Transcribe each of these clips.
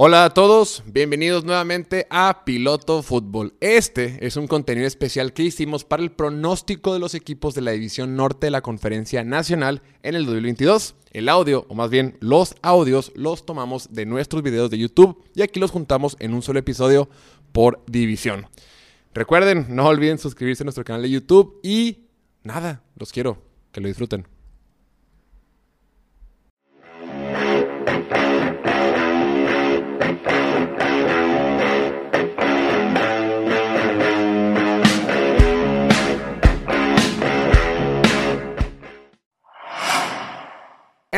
Hola a todos, bienvenidos nuevamente a Piloto Fútbol. Este es un contenido especial que hicimos para el pronóstico de los equipos de la División Norte de la Conferencia Nacional en el 2022. El audio, o más bien los audios, los tomamos de nuestros videos de YouTube y aquí los juntamos en un solo episodio por división. Recuerden, no olviden suscribirse a nuestro canal de YouTube y nada, los quiero, que lo disfruten.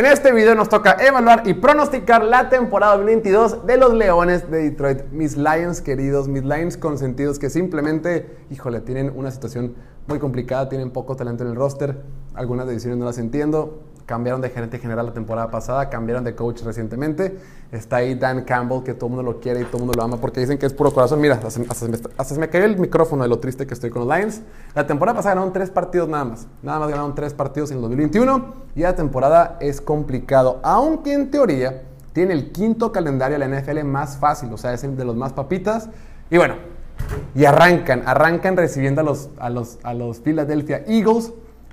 En este video nos toca evaluar y pronosticar la temporada 2022 de los Leones de Detroit. Mis Lions queridos, mis Lions consentidos que simplemente, híjole, tienen una situación muy complicada, tienen poco talento en el roster, algunas decisiones no las entiendo, cambiaron de gerente general la temporada pasada, cambiaron de coach recientemente. Está ahí Dan Campbell, que todo el mundo lo quiere y todo el mundo lo ama porque dicen que es puro corazón. Mira, hasta, se me cayó el micrófono de lo triste que estoy con los Lions. La temporada pasada ganaron tres partidos nada más. Nada más ganaron tres partidos en el 2021 y la temporada es complicado, aunque en teoría tiene el quinto calendario de la NFL más fácil, o sea, es el de los más papitas. Y bueno, y arrancan, arrancan recibiendo a los, a los, a los Philadelphia Eagles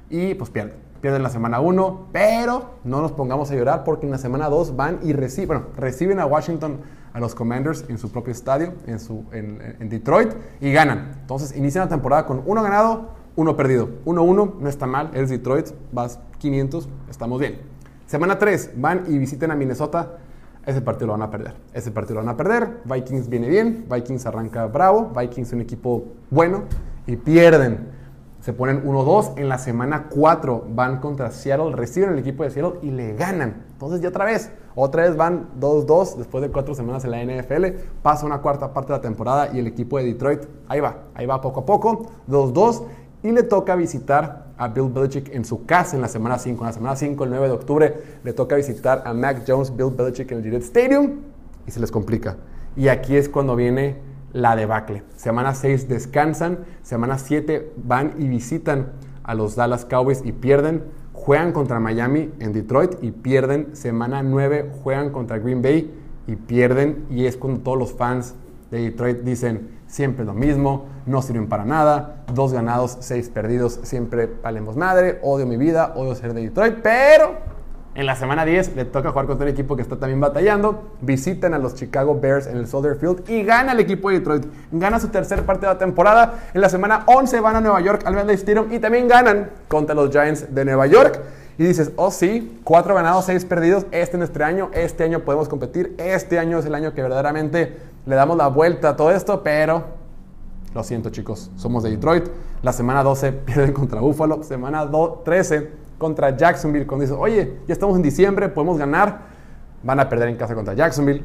y pues pierden pierden la semana 1, pero no nos pongamos a llorar porque en la semana 2 van y reciben, bueno, reciben a Washington, a los Commanders en su propio estadio, en, su, en, Detroit, y ganan. Entonces inician la temporada con uno ganado, uno perdido. 1-1, no está mal, eres Detroit, vas 500, estamos bien. Semana 3, van y visiten a Minnesota, ese partido lo van a perder. Ese partido lo van a perder. Vikings viene bien, Vikings arranca bravo, Vikings es un equipo bueno y pierden se ponen 1-2. En la semana 4 van contra Seattle, reciben el equipo de Seattle y le ganan. Entonces ya otra vez, otra vez van 2-2 después de cuatro semanas en la NFL. Pasa una cuarta parte de la temporada y el equipo de Detroit, ahí va, ahí va poco a poco, 2-2. Y le toca visitar a Bill Belichick en su casa en la semana 5. En la semana 5, el 9 de octubre, le toca visitar a Mac Jones, Bill Belichick en el Gillette Stadium y se les complica. Y aquí es cuando viene la debacle. Semana 6 descansan, semana 7 van y visitan a los Dallas Cowboys y pierden, juegan contra Miami en Detroit y pierden, semana 9 juegan contra Green Bay y pierden. Y es cuando todos los fans de Detroit dicen siempre lo mismo, no sirven para nada, dos ganados, seis perdidos, siempre valemos madre, odio mi vida, odio ser de Detroit, pero en la semana 10 le toca jugar contra un equipo que está también batallando. Visitan a los Chicago Bears en el Soldier Field y gana el equipo de Detroit. Gana su tercer partido de la temporada. En la semana 11 van a Nueva York al Wembley Stadium y también ganan contra los Giants de Nueva York. Y dices, oh sí, cuatro ganados, seis perdidos. Este es nuestro año. Este año podemos competir. Este año es el año que verdaderamente le damos la vuelta a todo esto. Pero lo siento, chicos, somos de Detroit. La semana 12 pierden contra Buffalo. Semana 13 contra Jacksonville, cuando dices, oye, ya estamos en diciembre, podemos ganar, van a perder en casa contra Jacksonville.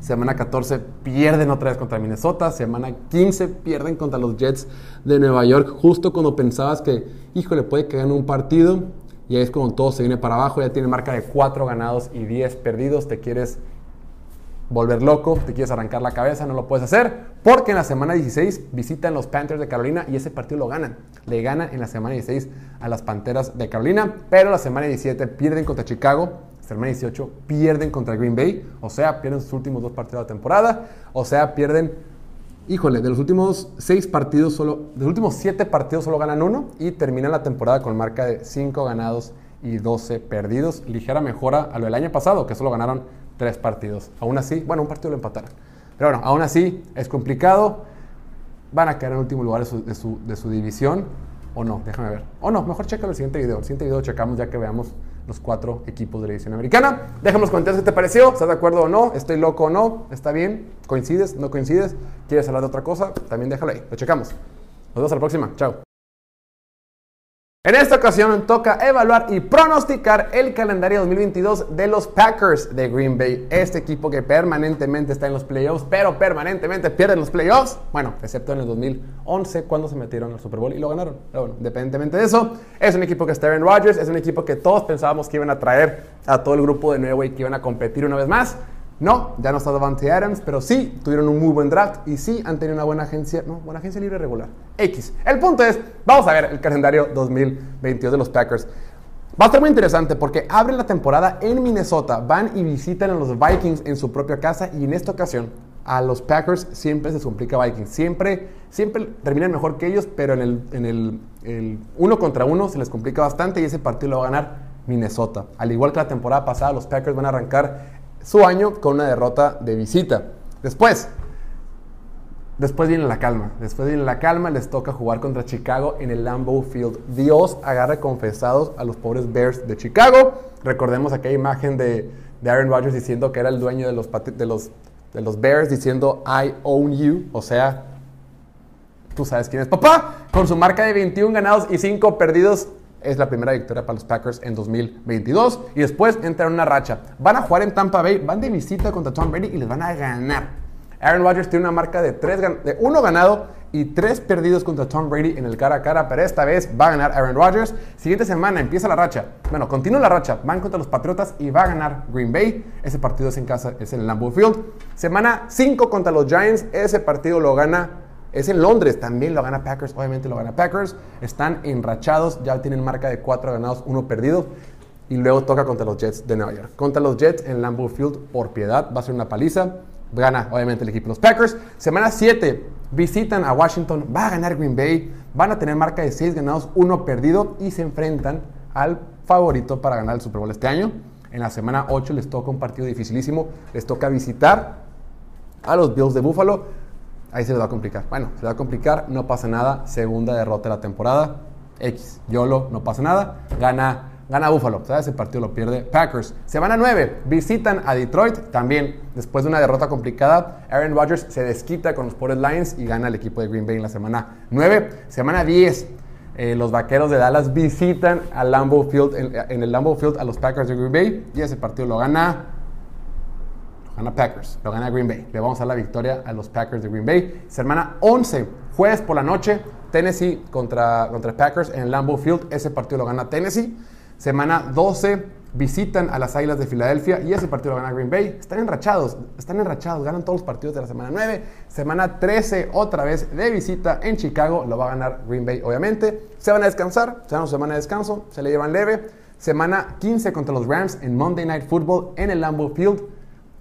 Semana 14 pierden otra vez contra Minnesota. Semana 15 pierden contra los Jets de Nueva York. Justo cuando pensabas que, híjole, puede que gane un partido. Y ahí es cuando todo se viene para abajo. Ya tiene marca de 4 ganados y 10 perdidos. Te quieres volver loco, te quieres arrancar la cabeza, no lo puedes hacer, porque en la semana 16 visitan los Panthers de Carolina y ese partido lo ganan. Le ganan en la semana 16 a las Panteras de Carolina, pero la semana 17 pierden contra Chicago, la semana 18 pierden contra Green Bay, o sea, pierden sus últimos dos partidos de la temporada, o sea, pierden, híjole, de los últimos 6 partidos solo, de los últimos 7 partidos solo ganan uno y terminan la temporada con marca de 5 ganados y 12 perdidos, ligera mejora a lo del año pasado, que solo ganaron tres partidos. Aún así, bueno, un partido lo empataron. Pero bueno, aún así es complicado. Van a quedar en último lugar de su, división. O no, déjame ver. O no, mejor checa el siguiente video. El siguiente video checamos ya que veamos los cuatro equipos de la división americana. Déjame los comentarios qué te pareció. ¿Estás de acuerdo o no? ¿Estoy loco o no? ¿Está bien? ¿Coincides? ¿No coincides? ¿Quieres hablar de otra cosa? También déjalo ahí. Lo checamos. Nos vemos a la próxima. Chao. En esta ocasión toca evaluar y pronosticar el calendario 2022 de los Packers de Green Bay. Este equipo que permanentemente está en los playoffs, pero permanentemente pierde los playoffs. Bueno, excepto en el 2011 cuando se metieron al Super Bowl y lo ganaron. Pero bueno, independientemente de eso, es un equipo que está en Rodgers, es un equipo que todos pensábamos que iban a traer a todo el grupo de nuevo y que iban a competir una vez más. No, ya no está Davante Adams, pero sí tuvieron un muy buen draft y sí han tenido una buena agencia, no, buena agencia libre regular. X. El punto es, vamos a ver el calendario 2022 de los Packers. Va a estar muy interesante porque abren la temporada en Minnesota, van y visitan a los Vikings en su propia casa y en esta ocasión a los Packers siempre se complica Vikings. Siempre, siempre terminan mejor que ellos, pero en, el, en el, uno contra uno se les complica bastante y ese partido lo va a ganar Minnesota. Al igual que la temporada pasada, los Packers van a arrancar su año con una derrota de visita. Después, después viene la calma. Después viene la calma, les toca jugar contra Chicago en el Lambeau Field. Dios agarra confesados a los pobres Bears de Chicago. Recordemos aquella imagen de, Aaron Rodgers diciendo que era el dueño de los, de los de los Bears diciendo I own you, o sea, tú sabes quién es papá, con su marca de 21 ganados y 5 perdidos. Es la primera victoria para los Packers en 2022 y después entran en una racha. Van a jugar en Tampa Bay, van de visita contra Tom Brady y les van a ganar. Aaron Rodgers tiene una marca de, tres, de uno ganado y tres perdidos contra Tom Brady en el cara a cara, pero esta vez va a ganar Aaron Rodgers. Siguiente semana empieza la racha. Bueno, continúa la racha. Van contra los Patriotas y va a ganar Green Bay. Ese partido es en casa, es en el Lambeau Field. Semana 5 contra los Giants. Ese partido lo gana. Es en Londres, también lo gana Packers, obviamente lo gana Packers. Están enrachados, ya tienen marca de 4 ganados, 1 perdido. Y luego toca contra los Jets de Nueva York. Contra los Jets en Lambeau Field, por piedad, va a ser una paliza. Gana, obviamente, el equipo de los Packers. Semana 7, visitan a Washington. Va a ganar Green Bay. Van a tener marca de 6 ganados, 1 perdido. Y se enfrentan al favorito para ganar el Super Bowl este año. En la semana 8 les toca un partido dificilísimo. Les toca visitar a los Bills de Buffalo. Ahí se les va a complicar. Bueno, se les va a complicar. No pasa nada. Segunda derrota de la temporada. X. YOLO, no pasa nada. Gana Gana Buffalo, ¿sabes? Ese partido lo pierde Packers. Semana 9, visitan a Detroit. También, después de una derrota complicada, Aaron Rodgers se desquita con los pobres Lions y gana el equipo de Green Bay en la semana 9. Semana 10, eh, los vaqueros de Dallas visitan a Lambeau Field, en, el Lambeau Field a los Packers de Green Bay y ese partido lo gana. Gana Packers, lo gana Green Bay. Le vamos a dar la victoria a los Packers de Green Bay. Semana 11, jueves por la noche, Tennessee contra, contra Packers en Lambeau Field. Ese partido lo gana Tennessee. Semana 12 visitan a las Águilas de Filadelfia y ese partido lo gana Green Bay. Están enrachados, están enrachados, ganan todos los partidos de la semana 9. Semana 13 otra vez de visita en Chicago, lo va a ganar Green Bay obviamente. Se van a descansar, se dan su semana de descanso, se le llevan leve. Semana 15 contra los Rams en Monday Night Football en el Lambeau Field.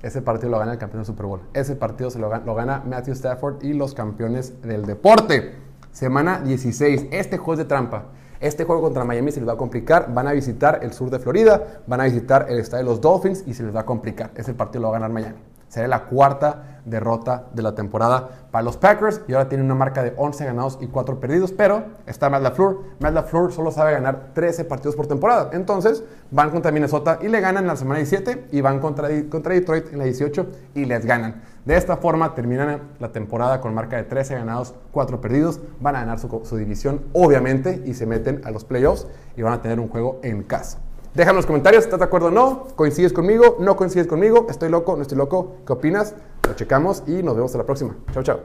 Ese partido lo gana el campeón del Super Bowl. Ese partido se lo gana, lo gana Matthew Stafford y los campeones del deporte. Semana 16, este juego de trampa. Este juego contra Miami se les va a complicar. Van a visitar el sur de Florida, van a visitar el estadio de los Dolphins y se les va a complicar. Ese partido lo va a ganar Miami. Sería la cuarta derrota de la temporada para los Packers y ahora tienen una marca de 11 ganados y 4 perdidos, pero está Matt LaFleur. Matt LaFleur solo sabe ganar 13 partidos por temporada. Entonces van contra Minnesota y le ganan en la semana 17 y van contra, contra Detroit en la 18 y les ganan. De esta forma terminan la temporada con marca de 13 ganados, 4 perdidos. Van a ganar su, su división, obviamente, y se meten a los playoffs y van a tener un juego en casa. Déjame en los comentarios, ¿estás de acuerdo o no? ¿Coincides conmigo? ¿No coincides conmigo? ¿Estoy loco? ¿No estoy loco? ¿Qué opinas? Lo checamos y nos vemos hasta la próxima. Chao, chao.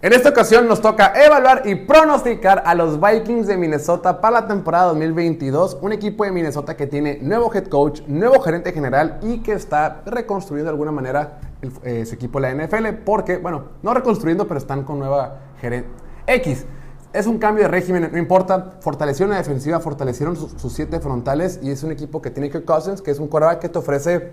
En esta ocasión nos toca evaluar y pronosticar a los Vikings de Minnesota para la temporada 2022, un equipo de Minnesota que tiene nuevo head coach, nuevo gerente general y que está reconstruyendo de alguna manera eh, su equipo de la NFL, porque, bueno, no reconstruyendo, pero están con nueva gerente X. Es un cambio de régimen, no importa. Fortalecieron la defensiva, fortalecieron sus, siete frontales y es un equipo que tiene Kirk Cousins, que es un quarterback que te ofrece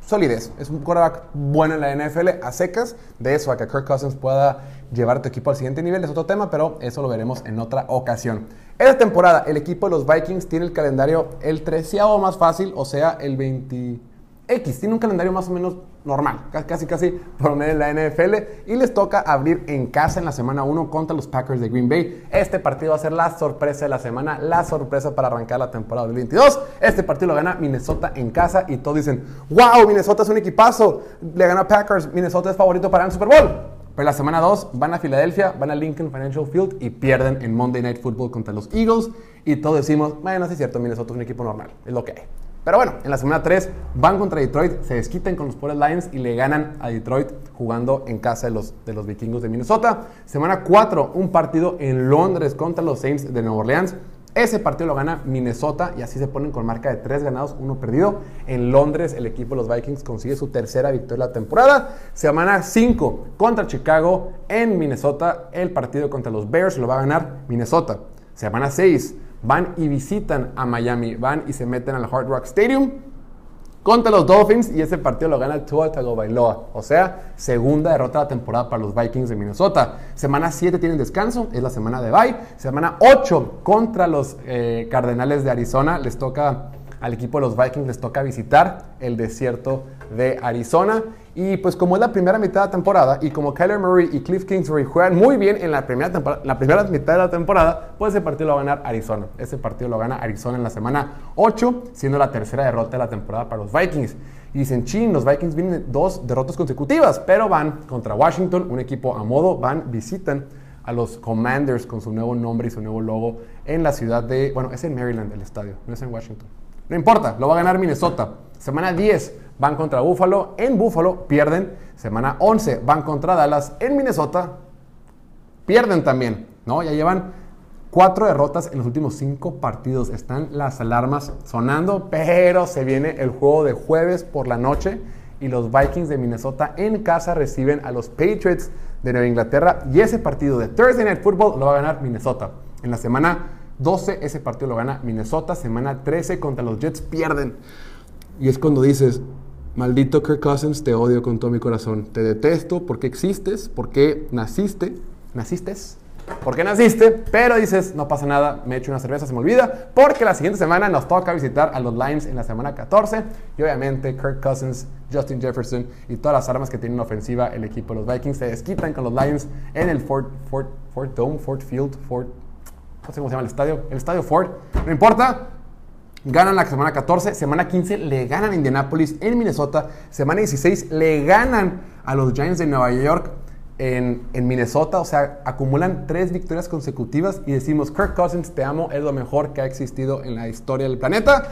solidez. Es un quarterback bueno en la NFL, a secas. De eso, a que Kirk Cousins pueda llevar tu equipo al siguiente nivel es otro tema, pero eso lo veremos en otra ocasión. Esta temporada, el equipo de los Vikings tiene el calendario el treceavo más fácil, o sea, el 20 X tiene un calendario más o menos normal, casi casi promedio en la NFL y les toca abrir en casa en la semana 1 contra los Packers de Green Bay. Este partido va a ser la sorpresa de la semana, la sorpresa para arrancar la temporada 2022. Este partido lo gana Minnesota en casa y todos dicen, wow, Minnesota es un equipazo, le gana Packers, Minnesota es favorito para el Super Bowl. Pero la semana 2 van a Filadelfia, van a Lincoln Financial Field y pierden en Monday Night Football contra los Eagles. Y todos decimos, bueno, sí es cierto, Minnesota es un equipo normal, es lo que hay. Pero bueno, en la semana 3 van contra Detroit, se desquitan con los Power Lions y le ganan a Detroit jugando en casa de los, de los vikingos de Minnesota. Semana 4, un partido en Londres contra los Saints de Nueva Orleans. Ese partido lo gana Minnesota y así se ponen con marca de 3 ganados, 1 perdido. En Londres el equipo de los Vikings consigue su tercera victoria de la temporada. Semana 5 contra Chicago en Minnesota. El partido contra los Bears lo va a ganar Minnesota. Semana 6 van y visitan a Miami, van y se meten al Hard Rock Stadium contra los Dolphins y ese partido lo gana Tua Tagovailoa. O sea, segunda derrota de la temporada para los Vikings de Minnesota. Semana 7 tienen descanso, es la semana de bye. Semana 8 contra los eh, Cardenales de Arizona. Les toca al equipo de los Vikings, les toca visitar el desierto de Arizona. Y pues como es la primera mitad de la temporada y como Kyler Murray y Cliff Kingsbury juegan muy bien en la primera, la primera mitad de la temporada, pues ese partido lo va a ganar Arizona. Ese partido lo gana Arizona en la semana 8, siendo la tercera derrota de la temporada para los Vikings. Y dicen, chin, los Vikings vienen dos derrotas consecutivas, pero van contra Washington, un equipo a modo, van, visitan a los Commanders con su nuevo nombre y su nuevo logo en la ciudad de, bueno, es en Maryland el estadio, no es en Washington. No importa, lo va a ganar Minnesota. Semana 10 van contra Buffalo. En Buffalo pierden. Semana 11 van contra Dallas. En Minnesota pierden también. ¿no? Ya llevan cuatro derrotas en los últimos cinco partidos. Están las alarmas sonando, pero se viene el juego de jueves por la noche y los Vikings de Minnesota en casa reciben a los Patriots de Nueva Inglaterra y ese partido de Thursday Night Football lo va a ganar Minnesota. En la semana 12 ese partido lo gana Minnesota, semana 13 contra los Jets pierden. Y es cuando dices, maldito Kirk Cousins, te odio con todo mi corazón, te detesto porque existes, porque naciste, naciste, porque naciste, pero dices, no pasa nada, me echo una cerveza, se me olvida, porque la siguiente semana nos toca visitar a los Lions en la semana 14 y obviamente Kirk Cousins, Justin Jefferson y todas las armas que tienen ofensiva el equipo. De los Vikings se desquitan con los Lions en el Fort, Fort, Fort Dome, Fort Field, Fort, no sé cómo se llama el estadio, el estadio Ford, no importa, ganan la semana 14, semana 15 le ganan a Indianapolis en Minnesota, semana 16 le ganan a los Giants de Nueva York en, en, Minnesota, o sea, acumulan tres victorias consecutivas y decimos, Kirk Cousins, te amo, es lo mejor que ha existido en la historia del planeta.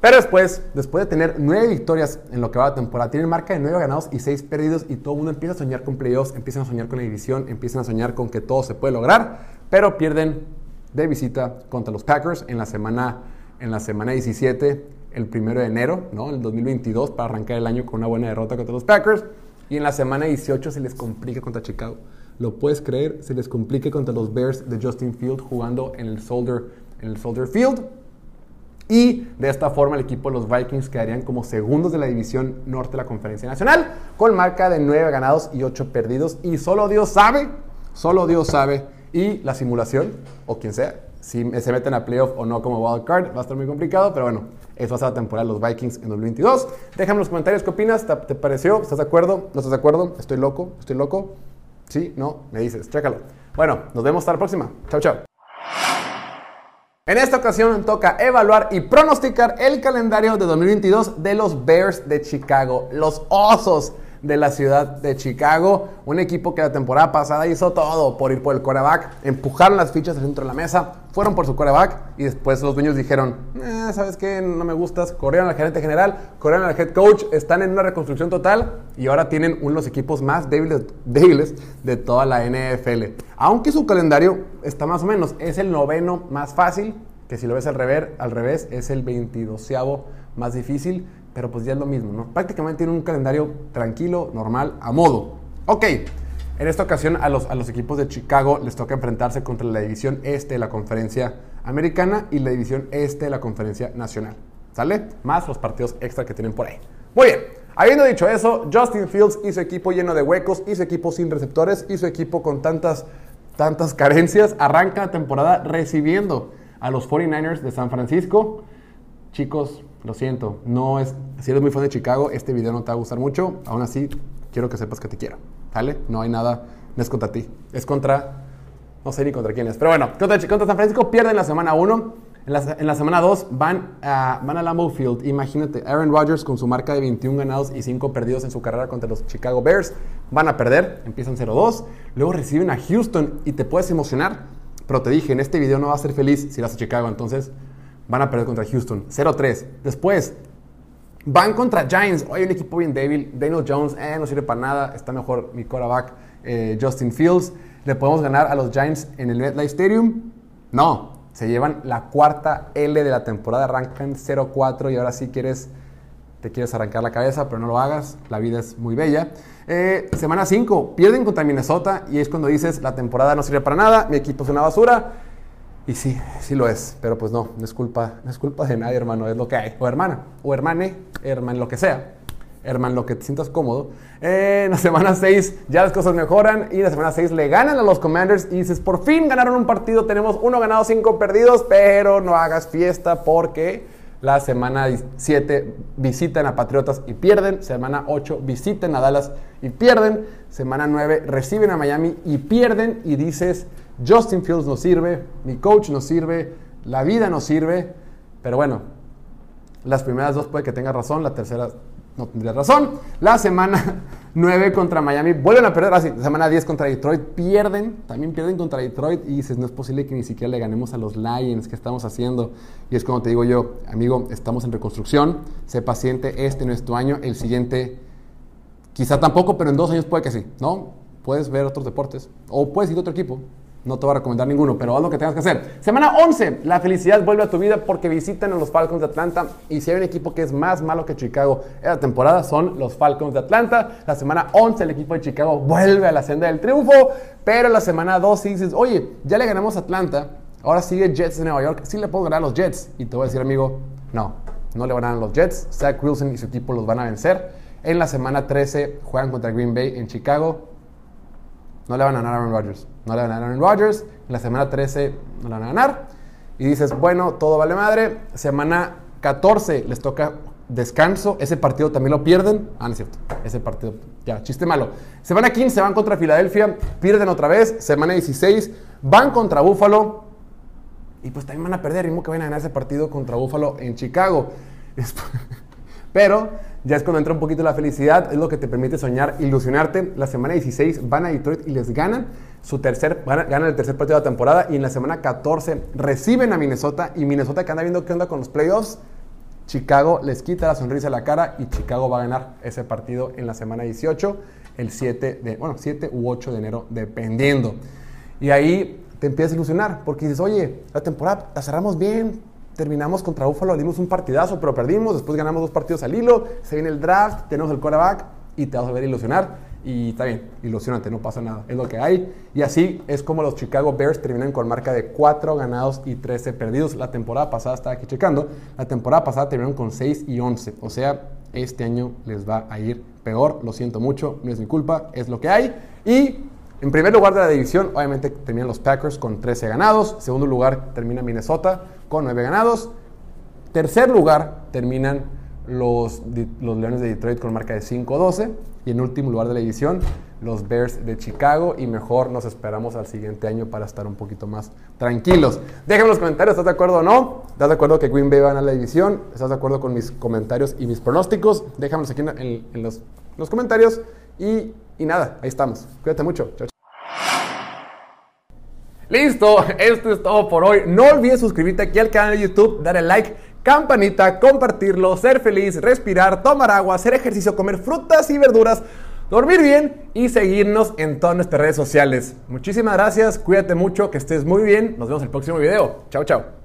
Pero después, después de tener nueve victorias en lo que va la temporada, tienen marca de nueve ganados y seis perdidos y todo el mundo empieza a soñar con playoffs, empiezan a soñar con la división, empiezan a soñar con que todo se puede lograr, pero pierden de visita contra los Packers en la semana en la semana 17, el primero de enero, ¿no? El 2022, para arrancar el año con una buena derrota contra los Packers. Y en la semana 18 se les complica contra Chicago. ¿Lo puedes creer? Se les complica contra los Bears de Justin Field jugando en el Soldier, en el Soldier Field. Y de esta forma el equipo de los Vikings quedarían como segundos de la división norte de la Conferencia Nacional, con marca de 9 ganados y 8 perdidos. Y solo Dios sabe, solo Dios sabe, y la simulación, o quien sea, si se meten a playoff o no como wild card, va a estar muy complicado, pero bueno, eso ser la temporada de los Vikings en 2022. Déjame en los comentarios qué opinas, ¿Te, pareció? ¿Estás de acuerdo? ¿No estás de acuerdo? ¿Estoy loco? ¿Estoy loco? ¿Sí? ¿No? Me dices, chécalo. Bueno, nos vemos hasta la próxima. Chao, chao. En esta ocasión toca evaluar y pronosticar el calendario de 2022 de los Bears de Chicago, los Osos de la ciudad de Chicago. Un equipo que la temporada pasada hizo todo por ir por el coreback. Empujaron las fichas al centro de la mesa, fueron por su coreback y después los dueños dijeron, eh, ¿sabes qué? No me gustas. Corrieron al gerente general, corrieron al head coach, están en una reconstrucción total y ahora tienen uno de los equipos más débiles, débiles de toda la NFL. Aunque su calendario está más o menos, es el noveno más fácil, que si lo ves al revés, al revés es el 22 más difícil pero pues ya es lo mismo, ¿no? Prácticamente tiene un calendario tranquilo, normal, a modo. Ok, en esta ocasión a los, a los equipos de Chicago les toca enfrentarse contra la división este de la conferencia americana y la división este de la conferencia nacional. ¿Sale? Más los partidos extra que tienen por ahí. Muy bien, habiendo dicho eso, Justin Fields y su equipo lleno de huecos, y su equipo sin receptores, y su equipo con tantas, tantas carencias, arranca la temporada recibiendo a los 49ers de San Francisco. Chicos, lo siento, no es, si eres muy fan de Chicago, este video no te va a gustar mucho. Aún así, quiero que sepas que te quiero. No hay nada, no es contra ti, es contra, no sé ni contra quién es. Pero bueno, contra, contra San Francisco pierden la semana 1. En la, en la, semana 2 van a, van a Lambeau Field. Imagínate, Aaron Rodgers con su marca de 21 ganados y 5 perdidos en su carrera contra los Chicago Bears. Van a perder, empiezan 0-2. Luego reciben a Houston y te puedes emocionar. Pero te dije, en este video no vas a ser feliz si vas a Chicago. Entonces, van a perder contra Houston. 0-3. Después, van contra Giants. Hoy un equipo bien débil. Daniel Jones, eh, no sirve para nada. Está mejor mi quarterback, eh, Justin Fields. ¿Le podemos ganar a los Giants en el MetLife Stadium? No. Se llevan la cuarta L de la temporada, arrancan 0-4 y ahora sí quieres, te quieres arrancar la cabeza, pero no lo hagas, la vida es muy bella. Eh, semana 5, pierden contra Minnesota y es cuando dices, la temporada no sirve para nada, mi equipo es una basura. Y sí, sí lo es, pero pues no, no es culpa, no es culpa de nadie, hermano, es lo que hay. O hermana, o hermane, hermano, lo que sea. Hermano, lo que te sientas cómodo. En la semana 6 ya las cosas mejoran y en la semana 6 le ganan a los Commanders y dices, por fin ganaron un partido, tenemos uno ganado, cinco perdidos, pero no hagas fiesta porque la semana 7 visitan a Patriotas y pierden, semana 8 visitan a Dallas y pierden, semana 9 reciben a Miami y pierden y dices, Justin Fields no sirve, mi coach no sirve, la vida no sirve, pero bueno, las primeras dos puede que tenga razón, la tercera no tendría razón. La semana 9 contra Miami vuelven a perder. Así, la semana 10 contra Detroit pierden. También pierden contra Detroit. Y dices, no es posible que ni siquiera le ganemos a los Lions. ¿Qué estamos haciendo? Y es como te digo yo, amigo, estamos en reconstrucción. Sé paciente. Este no es tu año. El siguiente, quizá tampoco, pero en dos años puede que sí. ¿No? Puedes ver otros deportes. O puedes ir a otro equipo. No te voy a recomendar ninguno, pero haz lo que tengas que hacer. Semana 11, la felicidad vuelve a tu vida porque visitan a los Falcons de Atlanta. Y si hay un equipo que es más malo que Chicago en la temporada, son los Falcons de Atlanta. La semana 11, el equipo de Chicago vuelve a la senda del triunfo. Pero la semana 12 dices, oye, ya le ganamos a Atlanta. Ahora sigue Jets de Nueva York. Sí le puedo ganar a los Jets. Y te voy a decir, amigo, no, no le van a ganar a los Jets. Zach Wilson y su equipo los van a vencer. En la semana 13 juegan contra Green Bay en Chicago. No le van a ganar a Aaron Rodgers. No le van a ganar a Aaron Rodgers. En la semana 13 no le van a ganar. Y dices, bueno, todo vale madre. Semana 14 les toca descanso. Ese partido también lo pierden. Ah, no es cierto. Ese partido, ya, chiste malo. Semana 15 van contra Filadelfia. Pierden otra vez. Semana 16 van contra Buffalo. Y pues también van a perder. Y que van a ganar ese partido contra Buffalo en Chicago. Pero ya es cuando entra un poquito la felicidad, es lo que te permite soñar, ilusionarte. La semana 16 van a Detroit y les ganan su tercer, ganan el tercer partido de la temporada y en la semana 14 reciben a Minnesota y Minnesota que anda viendo qué onda con los playoffs. Chicago les quita la sonrisa a la cara y Chicago va a ganar ese partido en la semana 18, el 7 de, bueno, 7 u 8 de enero, dependiendo. Y ahí te empiezas a ilusionar porque dices, oye, la temporada la cerramos bien, terminamos contra Buffalo, dimos un partidazo, pero perdimos, después ganamos dos partidos al hilo, se viene el draft, tenemos el quarterback y te vas a ver ilusionar. Y está bien, ilusionante, no pasa nada, es lo que hay. Y así es como los Chicago Bears terminan con marca de 4 ganados y 13 perdidos. La temporada pasada, estaba aquí checando, la temporada pasada terminaron con 6 y 11. O sea, este año les va a ir peor, lo siento mucho, no es mi culpa, es lo que hay. Y en primer lugar de la división, obviamente terminan los Packers con 13 ganados. Segundo lugar termina Minnesota con 9 ganados. Tercer lugar terminan los, los Leones de Detroit con marca de 5-12. Y en último lugar de la división, los Bears de Chicago. Y mejor nos esperamos al siguiente año para estar un poquito más tranquilos. Déjenme en los comentarios, ¿estás de acuerdo o no? ¿Estás de acuerdo que Green Bay va a la división? ¿Estás de acuerdo con mis comentarios y mis pronósticos? Déjamelos aquí en, los, comentarios. Y, y, nada, ahí estamos. Cuídate mucho. Chao, Listo, esto es todo por hoy. No olvides suscribirte aquí al canal de YouTube, darle like, campanita, compartirlo, ser feliz, respirar, tomar agua, hacer ejercicio, comer frutas y verduras, dormir bien y seguirnos en todas nuestras redes sociales. Muchísimas gracias, cuídate mucho, que estés muy bien. Nos vemos en el próximo video. Chao, chao.